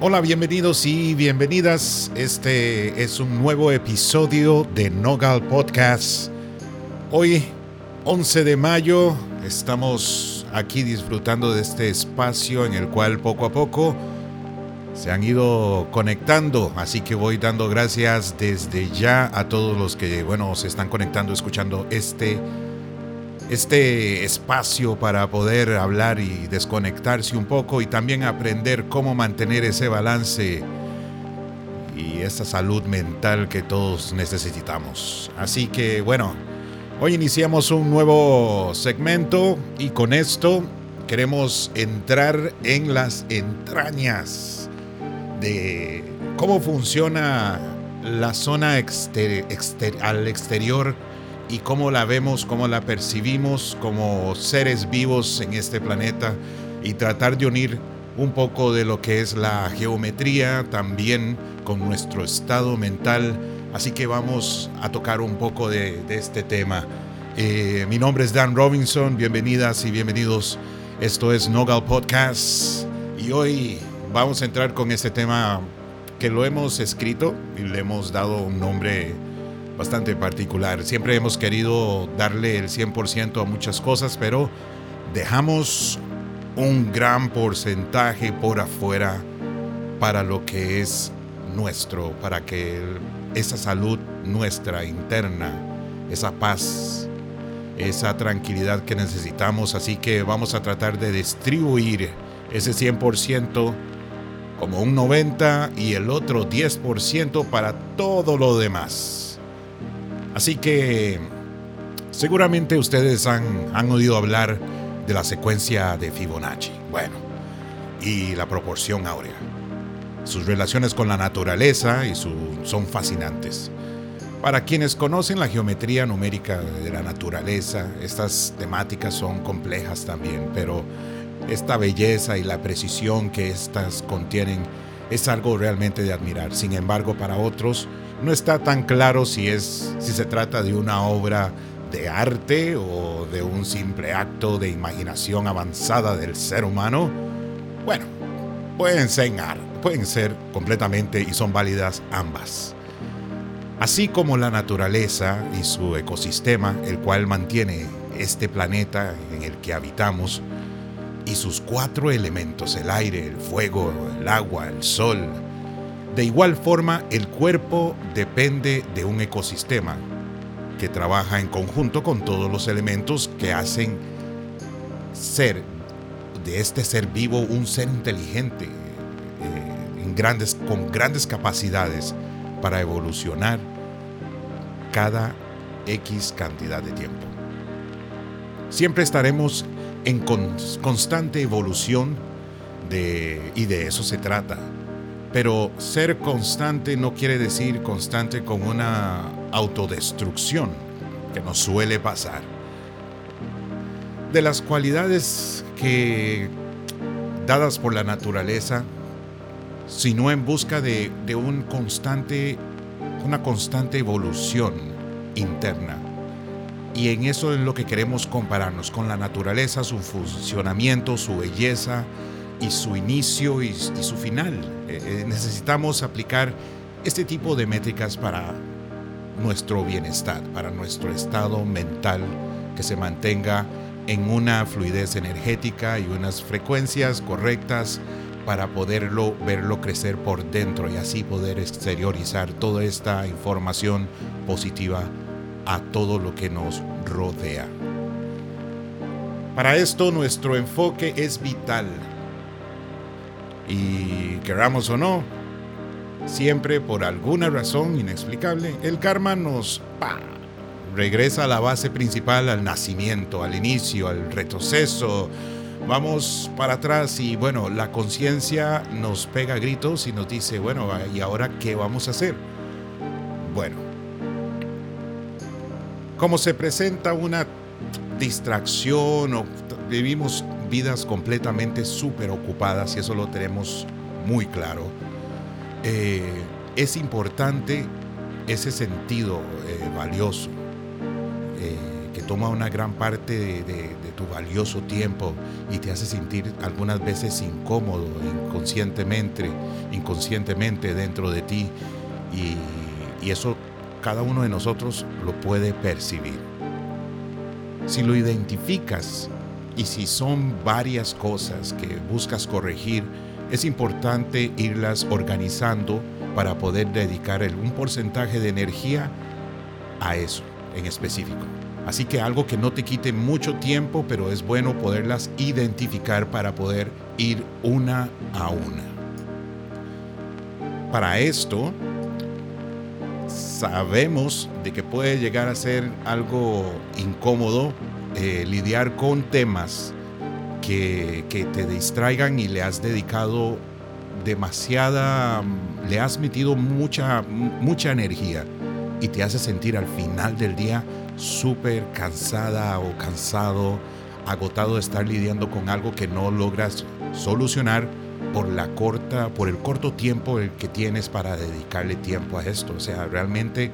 Hola, bienvenidos y bienvenidas. Este es un nuevo episodio de Nogal Podcast. Hoy, 11 de mayo, estamos aquí disfrutando de este espacio en el cual poco a poco se han ido conectando, así que voy dando gracias desde ya a todos los que, bueno, se están conectando, escuchando este este espacio para poder hablar y desconectarse un poco y también aprender cómo mantener ese balance y esa salud mental que todos necesitamos. Así que bueno, hoy iniciamos un nuevo segmento y con esto queremos entrar en las entrañas de cómo funciona la zona al exterior y cómo la vemos, cómo la percibimos como seres vivos en este planeta y tratar de unir un poco de lo que es la geometría también con nuestro estado mental. Así que vamos a tocar un poco de, este tema. Eh, mi nombre es Dan Robinson, bienvenidas y bienvenidos. Esto es Nogal Podcast y hoy vamos a entrar con este tema que lo hemos escrito y le hemos dado un nombre bastante particular. Siempre hemos querido darle el 100% a muchas cosas, pero dejamos un gran porcentaje por afuera para lo que es nuestro, para que esa salud nuestra interna, esa paz, esa tranquilidad que necesitamos. Así que vamos a tratar de distribuir ese 100% como un 90% y el otro 10% para todo lo demás. Así que seguramente ustedes han, oído hablar de la secuencia de Fibonacci. Bueno, y la proporción áurea. Sus relaciones con la naturaleza y son fascinantes. Para quienes conocen la geometría numérica de la naturaleza, estas temáticas son complejas también, pero esta belleza y la precisión que estas contienen es algo realmente de admirar. Sin embargo, para otros, no está tan claro si, es, si se trata de una obra de arte o de un simple acto de imaginación avanzada del ser humano. Bueno, pueden ser, pueden ser completamente y son válidas ambas. Así como la naturaleza y su ecosistema, el cual mantiene este planeta en el que habitamos, y sus cuatro elementos, el aire, el fuego, el agua, el sol, de igual forma, el cuerpo depende de un ecosistema que trabaja en conjunto con todos los elementos que hacen ser de este ser vivo un ser inteligente eh, con grandes capacidades para evolucionar cada X cantidad de tiempo. Siempre estaremos en constante evolución y de eso se trata pero ser constante no quiere decir constante con una autodestrucción, que nos suele pasar. De las cualidades que dadas por la naturaleza, sino en busca de, un constante, una constante evolución interna. Y en eso es lo que queremos compararnos con la naturaleza, su funcionamiento, su belleza, y su inicio y, su final. Eh, eh, necesitamos aplicar este tipo de métricas para nuestro bienestar, para nuestro estado mental, que se mantenga en una fluidez energética y unas frecuencias correctas para poderlo verlo crecer por dentro y así poder exteriorizar toda esta información positiva a todo lo que nos rodea. Para esto nuestro enfoque es vital y queramos o no, siempre por alguna razón inexplicable, el karma nos regresa a la base principal, al nacimiento, al inicio, al retroceso. Vamos para atrás y bueno, la conciencia nos pega gritos y nos dice, bueno, ¿y ahora qué vamos a hacer? Bueno, como se presenta una distracción o vivimos vidas completamente súper ocupadas y eso lo tenemos muy claro. Eh, es importante ese sentido eh, valioso eh, que toma una gran parte de, tu valioso tiempo y te hace sentir algunas veces incómodo inconscientemente, inconscientemente dentro de ti. Y, y eso cada uno de nosotros lo puede percibir. Si lo identificas y si son varias cosas que buscas corregir, es importante irlas organizando para poder dedicar un porcentaje de energía a eso en específico. Así que algo que no te quite mucho tiempo, pero es bueno poderlas identificar para poder ir una a una. Para esto, sabemos de que puede llegar a ser algo incómodo eh, lidiar con temas que, te distraigan y le has dedicado demasiada, le has metido mucha, mucha energía y te hace sentir al final del día súper cansada o cansado, agotado de estar lidiando con algo que no logras solucionar por la corta, por el corto tiempo el que tienes para dedicarle tiempo a esto. O sea, realmente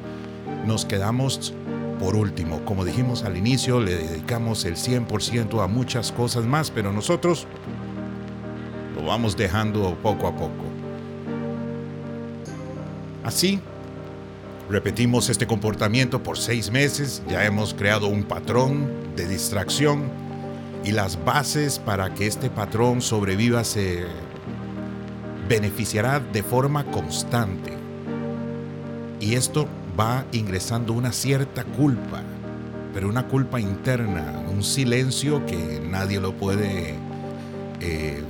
nos quedamos por último. Como dijimos al inicio, le dedicamos el 100% a muchas cosas más, pero nosotros lo vamos dejando poco a poco. Así Repetimos este comportamiento por seis meses, ya hemos creado un patrón de distracción y las bases para que este patrón sobreviva se beneficiará de forma constante. Y esto va ingresando una cierta culpa, pero una culpa interna, un silencio que nadie lo puede eh,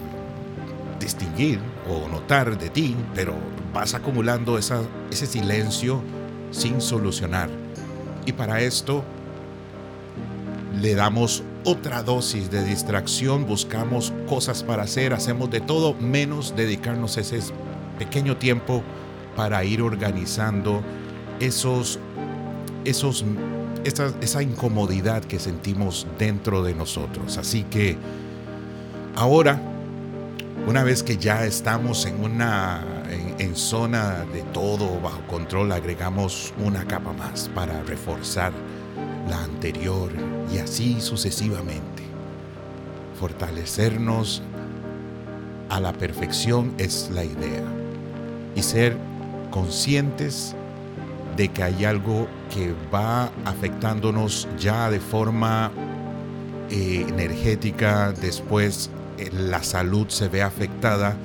distinguir o notar de ti, pero vas acumulando ese silencio sin solucionar. Y para esto le damos otra dosis de distracción, buscamos cosas para hacer, hacemos de todo menos dedicarnos ese pequeño tiempo para ir organizando esos, esos, esa, esa incomodidad que sentimos dentro de nosotros. Así que ahora una vez que ya estamos en una en, zona de todo bajo control, agregamos una capa más para reforzar la anterior y así sucesivamente. Fortalecernos a la perfección es la idea y ser conscientes de que hay algo que va afectándonos ya de forma eh, energética después la salud se ve afectada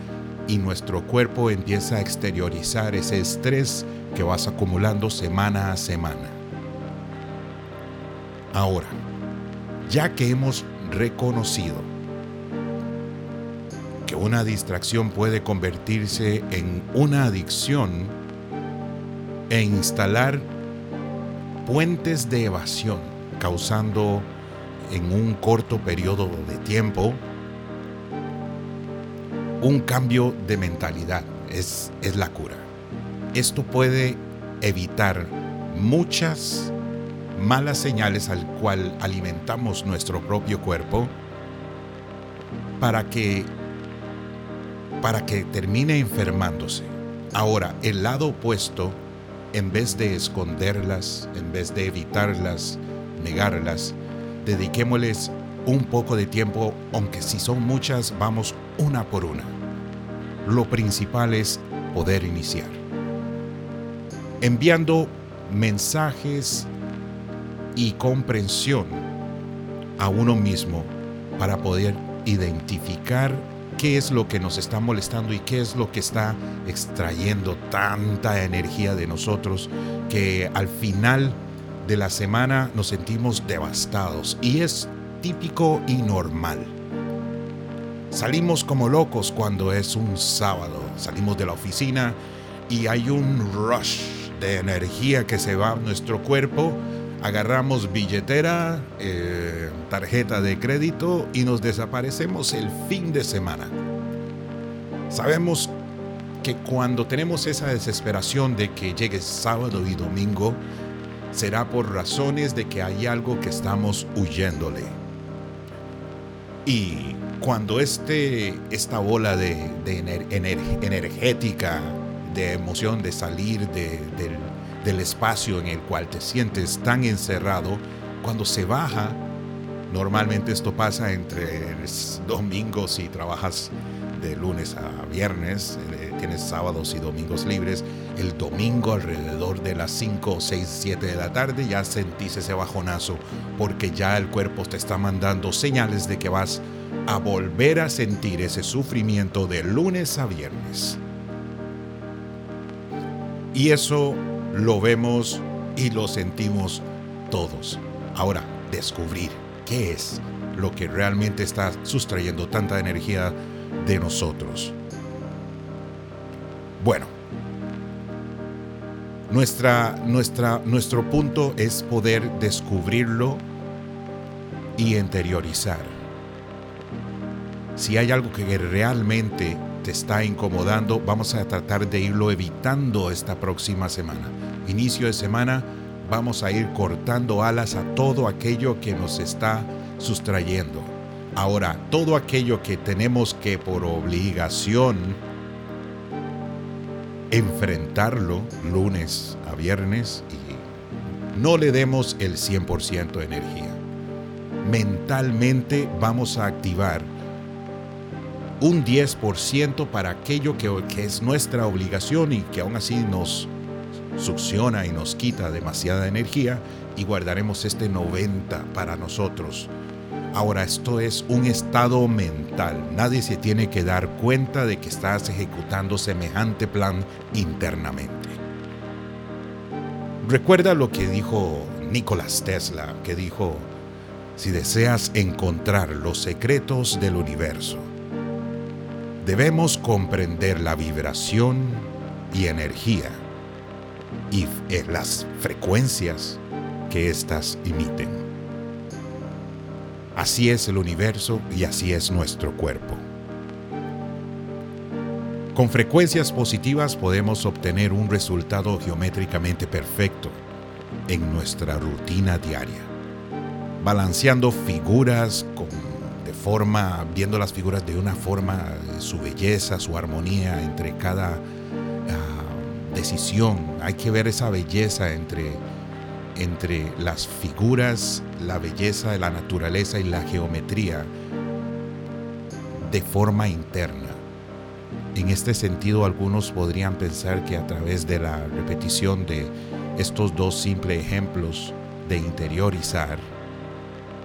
y nuestro cuerpo empieza a exteriorizar ese estrés que vas acumulando semana a semana. Ahora, ya que hemos reconocido que una distracción puede convertirse en una adicción e instalar puentes de evasión, causando en un corto periodo de tiempo un cambio de mentalidad es, es la cura. Esto puede evitar muchas malas señales al cual alimentamos nuestro propio cuerpo para que para que termine enfermándose. Ahora, el lado opuesto, en vez de esconderlas, en vez de evitarlas, negarlas, dediquémosles un poco de tiempo, aunque si son muchas, vamos una por una. Lo principal es poder iniciar. Enviando mensajes y comprensión a uno mismo para poder identificar qué es lo que nos está molestando y qué es lo que está extrayendo tanta energía de nosotros que al final de la semana nos sentimos devastados. Y es típico y normal. Salimos como locos cuando es un sábado. Salimos de la oficina y hay un rush de energía que se va a nuestro cuerpo. Agarramos billetera, eh, tarjeta de crédito y nos desaparecemos el fin de semana. Sabemos que cuando tenemos esa desesperación de que llegue sábado y domingo, será por razones de que hay algo que estamos huyéndole. Y cuando este, esta bola de, energética, de emoción, de salir del, del espacio en el cual te sientes tan encerrado, cuando se baja, normalmente esto pasa entre domingos si trabajas de lunes a viernes, eh, tienes sábados y domingos libres, el domingo alrededor de las 5, 6, 7 de la tarde ya sentís ese bajonazo porque ya el cuerpo te está mandando señales de que vas a volver a sentir ese sufrimiento de lunes a viernes. Y eso lo vemos y lo sentimos todos. Ahora, descubrir qué es lo que realmente está sustrayendo tanta energía de nosotros. Bueno, nuestra, nuestra, nuestro punto es poder descubrirlo y interiorizar. Si hay algo que realmente te está incomodando, vamos a tratar de irlo evitando esta próxima semana. Inicio de semana, vamos a ir cortando alas a todo aquello que nos está sustrayendo. Ahora, todo aquello que tenemos que por obligación enfrentarlo lunes a viernes y no le demos el 100% de energía. Mentalmente vamos a activar un 10% para aquello que, es nuestra obligación y que aún así nos succiona y nos quita demasiada energía y guardaremos este 90% para nosotros Ahora, esto es un estado mental. Nadie se tiene que dar cuenta de que estás ejecutando semejante plan internamente. Recuerda lo que dijo Nicolás Tesla, que dijo, si deseas encontrar los secretos del universo, debemos comprender la vibración y energía y las frecuencias que éstas emiten. Así es el universo y así es nuestro cuerpo. Con frecuencias positivas podemos obtener un resultado geométricamente perfecto en nuestra rutina diaria, balanceando figuras con, viendo las figuras de una forma, su belleza, su armonía entre cada ah, decisión. Hay que ver esa belleza entre entre las figuras, la belleza de la naturaleza y la geometría de forma interna. En este sentido, algunos podrían pensar que a través de la repetición de estos dos simples ejemplos de interiorizar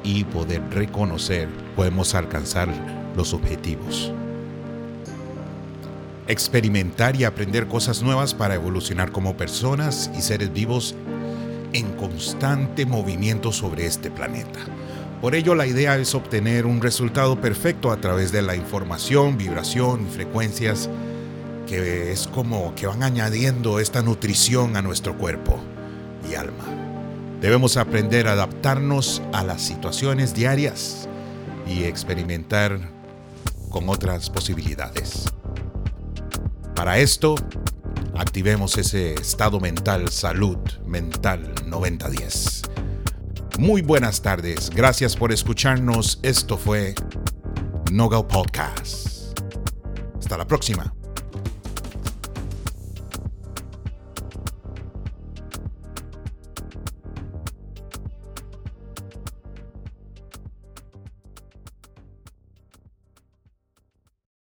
y poder reconocer, podemos alcanzar los objetivos. Experimentar y aprender cosas nuevas para evolucionar como personas y seres vivos en constante movimiento sobre este planeta. Por ello la idea es obtener un resultado perfecto a través de la información, vibración y frecuencias que es como que van añadiendo esta nutrición a nuestro cuerpo y alma. Debemos aprender a adaptarnos a las situaciones diarias y experimentar con otras posibilidades. Para esto, activemos ese estado mental, salud mental 9010. Muy buenas tardes, gracias por escucharnos. Esto fue Nogal Podcast. Hasta la próxima.